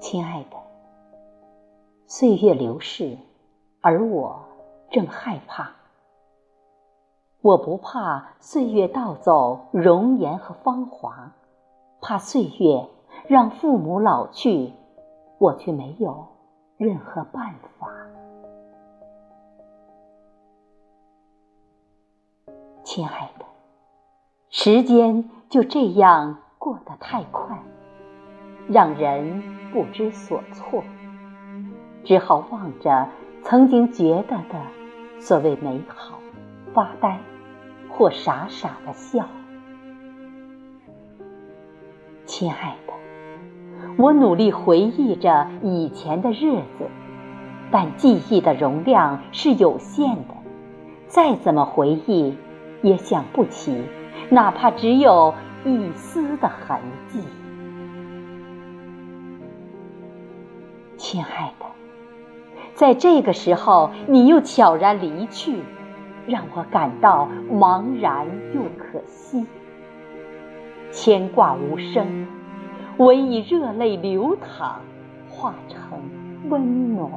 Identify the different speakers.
Speaker 1: 亲爱的，岁月流逝，而我正害怕。我不怕岁月盗走容颜和芳华，怕岁月让父母老去，我却没有任何办法。亲爱的，时间就这样过得太快，让人不知所措，只好望着曾经觉得的所谓美好，发呆。或傻傻的笑，亲爱的，我努力回忆着以前的日子，但记忆的容量是有限的，再怎么回忆，也想不起，哪怕只有一丝的痕迹。亲爱的，在这个时候，你又悄然离去。让我感到茫然又可惜，牵挂无声，唯以热泪流淌，化成温暖。